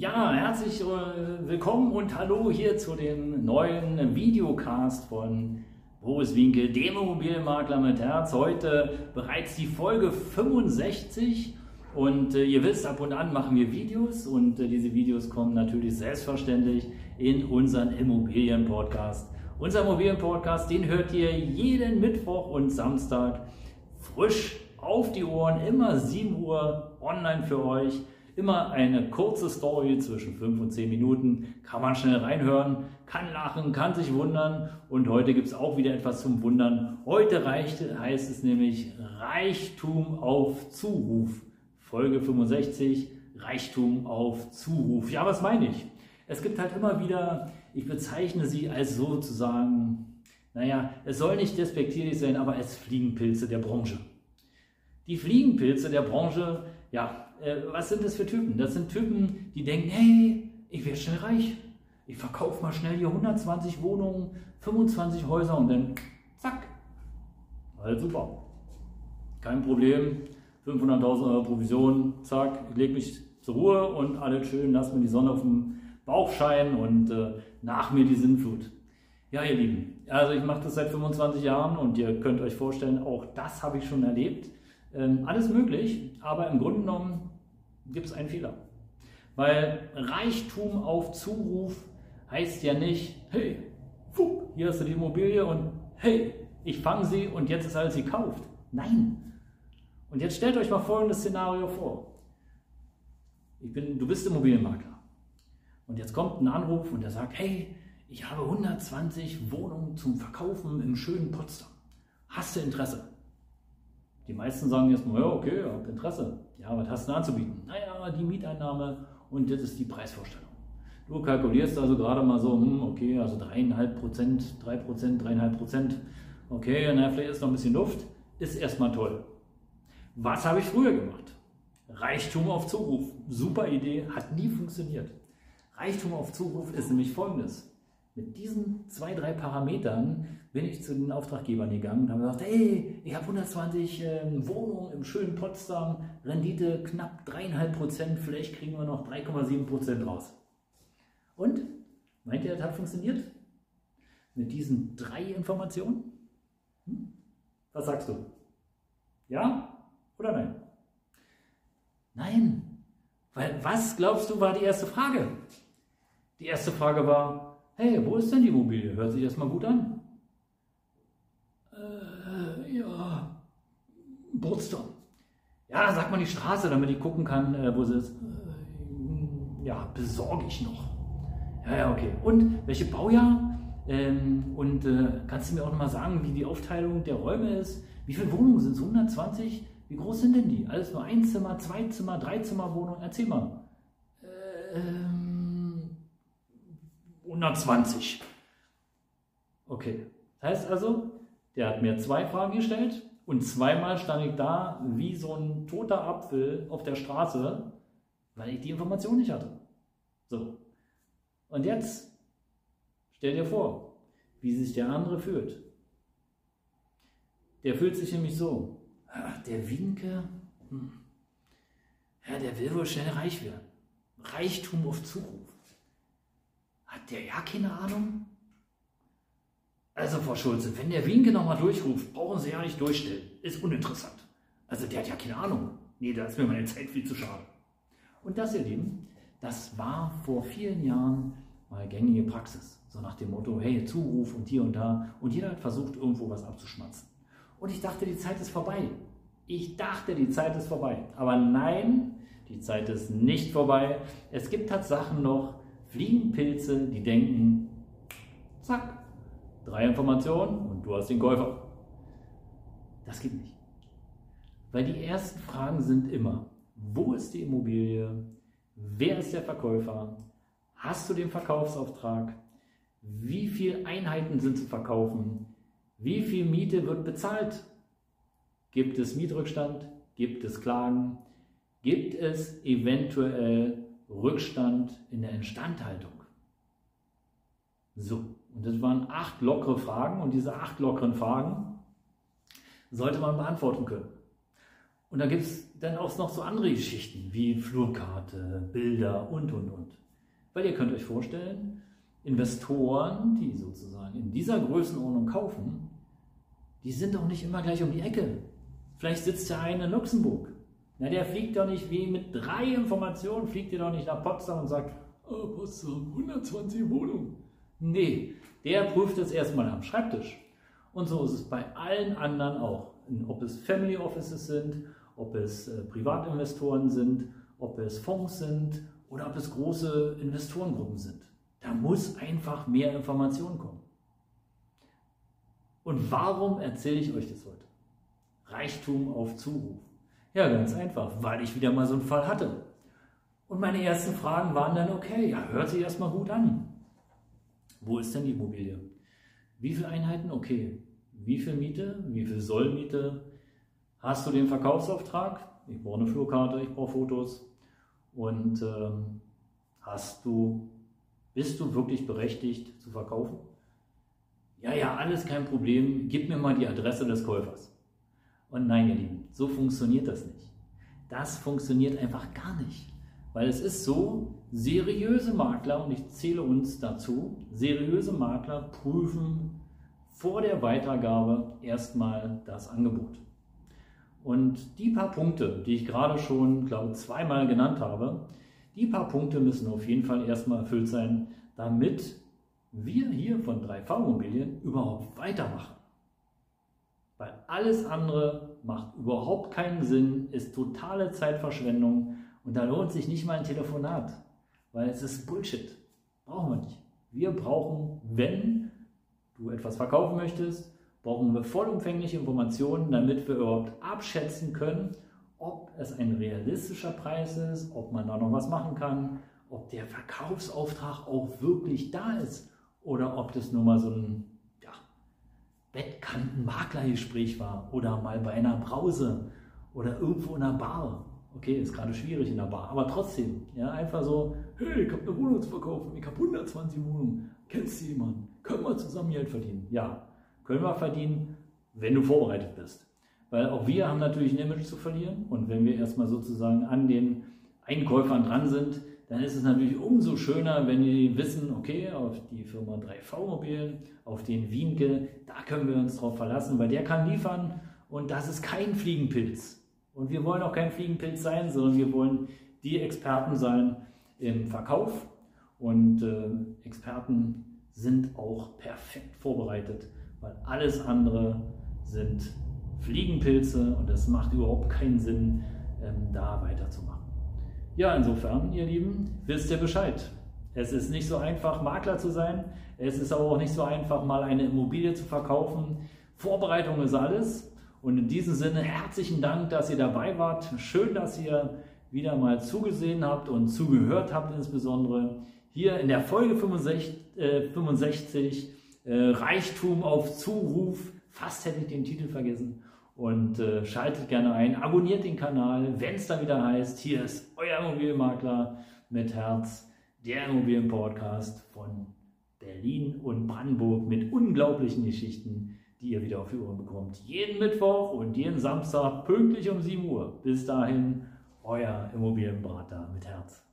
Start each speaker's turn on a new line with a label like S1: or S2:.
S1: Ja, herzlich äh, willkommen und hallo hier zu dem neuen Videocast von Boris Winkel, dem Immobilienmakler mit Herz. Heute bereits die Folge 65 und äh, ihr wisst, ab und an machen wir Videos und äh, diese Videos kommen natürlich selbstverständlich in unseren Immobilien-Podcast. Unser Immobilien-Podcast, den hört ihr jeden Mittwoch und Samstag frisch auf die Ohren, immer 7 Uhr online für euch. Immer eine kurze Story zwischen 5 und 10 Minuten. Kann man schnell reinhören, kann lachen, kann sich wundern. Und heute gibt es auch wieder etwas zum Wundern. Heute reicht, heißt es nämlich Reichtum auf Zuruf. Folge 65, Reichtum auf Zuruf. Ja, was meine ich? Es gibt halt immer wieder, ich bezeichne sie als sozusagen, naja, es soll nicht despektierlich sein, aber als Fliegenpilze der Branche. Die Fliegenpilze der Branche, ja, äh, was sind das für Typen? Das sind Typen, die denken, hey, ich werde schnell reich. Ich verkaufe mal schnell hier 120 Wohnungen, 25 Häuser und dann zack. Halt super. Kein Problem. 500.000 Euro Provision, zack, ich lege mich zur Ruhe und alles schön, lass mir die Sonne auf dem Bauch scheinen und äh, nach mir die Sinnflut. Ja, ihr Lieben, also ich mache das seit 25 Jahren und ihr könnt euch vorstellen, auch das habe ich schon erlebt. Ähm, alles möglich, aber im Grunde genommen gibt es einen Fehler. Weil Reichtum auf Zuruf heißt ja nicht, hey, hier hast du die Immobilie und hey, ich fange sie und jetzt ist alles gekauft. Nein. Und jetzt stellt euch mal folgendes Szenario vor. Ich bin, du bist Immobilienmakler. Und jetzt kommt ein Anruf und der sagt, hey, ich habe 120 Wohnungen zum Verkaufen im schönen Potsdam. Hast du Interesse? Die meisten sagen jetzt mal, ja, okay, ich habe Interesse. Ja, was hast du anzubieten? Naja, die Mieteinnahme und das ist die Preisvorstellung. Du kalkulierst also gerade mal so, hm, okay, also 3,5 Prozent, 3 Prozent, 3,5 Prozent. Okay, naja, vielleicht ist noch ein bisschen Luft. Ist erstmal toll. Was habe ich früher gemacht? Reichtum auf Zuruf. Super Idee, hat nie funktioniert. Reichtum auf Zuruf ist nämlich folgendes. Mit diesen zwei, drei Parametern bin ich zu den Auftraggebern gegangen und habe gesagt, hey, ich habe 120 äh, Wohnungen im schönen Potsdam, Rendite knapp 3,5 Prozent, vielleicht kriegen wir noch 3,7 Prozent raus. Und? Meint ihr, das hat funktioniert? Mit diesen drei Informationen? Hm? Was sagst du? Ja oder nein? Nein. Weil was glaubst du war die erste Frage? Die erste Frage war, hey, wo ist denn die Immobilie? Hört sich erstmal gut an. Äh, ja, Potsdam. Ja, sag mal die Straße, damit ich gucken kann, äh, wo sie ist. Äh, ja, besorge ich noch. Ja, ja, okay. Und welche Baujahr? Ähm, und äh, kannst du mir auch nochmal sagen, wie die Aufteilung der Räume ist? Wie viele Wohnungen sind es? 120? Wie groß sind denn die? Alles nur ein Zimmer, zwei Zimmer, drei Zimmer Wohnung? Erzähl mal. Ähm, 120. Okay. Das heißt also, der hat mir zwei Fragen gestellt und zweimal stand ich da wie so ein toter Apfel auf der Straße, weil ich die Information nicht hatte. So. Und jetzt stell dir vor, wie sich der andere fühlt. Der fühlt sich nämlich so. Ach, der Winke, hm. ja, der will wohl schnell reich werden. Reichtum auf Zuruf. Hat der ja keine Ahnung? Also, Frau Schulze, wenn der Winke nochmal durchruft, brauchen Sie ja nicht durchstellen. Ist uninteressant. Also, der hat ja keine Ahnung. Nee, da ist mir meine Zeit viel zu schade. Und das, ihr Lieben, das war vor vielen Jahren mal gängige Praxis. So nach dem Motto, hey, Zuruf und hier und da. Und jeder hat versucht, irgendwo was abzuschmatzen. Und ich dachte, die Zeit ist vorbei. Ich dachte, die Zeit ist vorbei. Aber nein, die Zeit ist nicht vorbei. Es gibt Tatsachen noch, Fliegenpilze, die denken, drei Informationen und du hast den Käufer. Das geht nicht. Weil die ersten Fragen sind immer, wo ist die Immobilie? Wer ist der Verkäufer? Hast du den Verkaufsauftrag? Wie viele Einheiten sind zu verkaufen? Wie viel Miete wird bezahlt? Gibt es Mietrückstand? Gibt es Klagen? Gibt es eventuell Rückstand in der Instandhaltung. So, und das waren acht lockere Fragen und diese acht lockeren Fragen sollte man beantworten können. Und da gibt es dann auch noch so andere Geschichten wie Flurkarte, Bilder und, und, und. Weil ihr könnt euch vorstellen, Investoren, die sozusagen in dieser Größenordnung kaufen, die sind doch nicht immer gleich um die Ecke. Vielleicht sitzt der eine in Luxemburg. Na, der fliegt doch nicht wie mit drei Informationen, fliegt ihr doch nicht nach Potsdam und sagt, oh, Potsdam, 120 Wohnungen. Nee, der prüft es erstmal am Schreibtisch. Und so ist es bei allen anderen auch. Ob es Family Offices sind, ob es äh, Privatinvestoren sind, ob es Fonds sind oder ob es große Investorengruppen sind. Da muss einfach mehr Information kommen. Und warum erzähle ich euch das heute? Reichtum auf Zuruf. Ja, ganz einfach, weil ich wieder mal so einen Fall hatte. Und meine ersten Fragen waren dann, okay, ja, hört sich erstmal gut an. Wo ist denn die Immobilie? Wie viele Einheiten? Okay. Wie viel Miete? Wie viel Sollmiete? Hast du den Verkaufsauftrag? Ich brauche eine Flurkarte, ich brauche Fotos. Und ähm, hast du, bist du wirklich berechtigt zu verkaufen? Ja, ja, alles kein Problem. Gib mir mal die Adresse des Käufers. Und nein, ihr Lieben, so funktioniert das nicht. Das funktioniert einfach gar nicht. Weil es ist so, seriöse Makler, und ich zähle uns dazu, seriöse Makler prüfen vor der Weitergabe erstmal das Angebot. Und die paar Punkte, die ich gerade schon, glaube ich, zweimal genannt habe, die paar Punkte müssen auf jeden Fall erstmal erfüllt sein, damit wir hier von 3V Immobilien überhaupt weitermachen. Weil alles andere macht überhaupt keinen Sinn, ist totale Zeitverschwendung und da lohnt sich nicht mal ein Telefonat, weil es ist Bullshit. Brauchen wir nicht. Wir brauchen, wenn du etwas verkaufen möchtest, brauchen wir vollumfängliche Informationen, damit wir überhaupt abschätzen können, ob es ein realistischer Preis ist, ob man da noch was machen kann, ob der Verkaufsauftrag auch wirklich da ist oder ob das nur mal so ein ja, Bettkanten-Maklergespräch war oder mal bei einer Brause oder irgendwo in einer Bar. Okay, ist gerade schwierig in der Bar, aber trotzdem, ja, einfach so, hey, ich habe eine Wohnung zu verkaufen, ich habe 120 Wohnungen, kennst du jemanden? Können wir zusammen Geld verdienen? Ja, können wir verdienen, wenn du vorbereitet bist. Weil auch wir haben natürlich ein Image zu verlieren und wenn wir erstmal sozusagen an den Einkäufern dran sind, dann ist es natürlich umso schöner, wenn die wissen, okay, auf die Firma 3V Mobilen, auf den Wienke, da können wir uns drauf verlassen, weil der kann liefern und das ist kein Fliegenpilz. Und wir wollen auch kein Fliegenpilz sein, sondern wir wollen die Experten sein im Verkauf und äh, Experten sind auch perfekt vorbereitet, weil alles andere sind Fliegenpilze und es macht überhaupt keinen Sinn, ähm, da weiterzumachen. Ja, insofern, ihr Lieben, wisst ihr Bescheid. Es ist nicht so einfach, Makler zu sein. Es ist aber auch nicht so einfach, mal eine Immobilie zu verkaufen. Vorbereitung ist alles. Und in diesem Sinne herzlichen Dank, dass ihr dabei wart. Schön, dass ihr wieder mal zugesehen habt und zugehört habt, insbesondere hier in der Folge 65, äh, 65 äh, Reichtum auf Zuruf. Fast hätte ich den Titel vergessen und äh, schaltet gerne ein, abonniert den Kanal, wenn es dann wieder heißt, hier ist euer Immobilienmakler mit Herz, der Immobilienpodcast von Berlin und Brandenburg mit unglaublichen Geschichten, die ihr wieder auf die Ohren bekommt. Jeden Mittwoch und jeden Samstag pünktlich um 7 Uhr. Bis dahin, euer Immobilienberater mit Herz.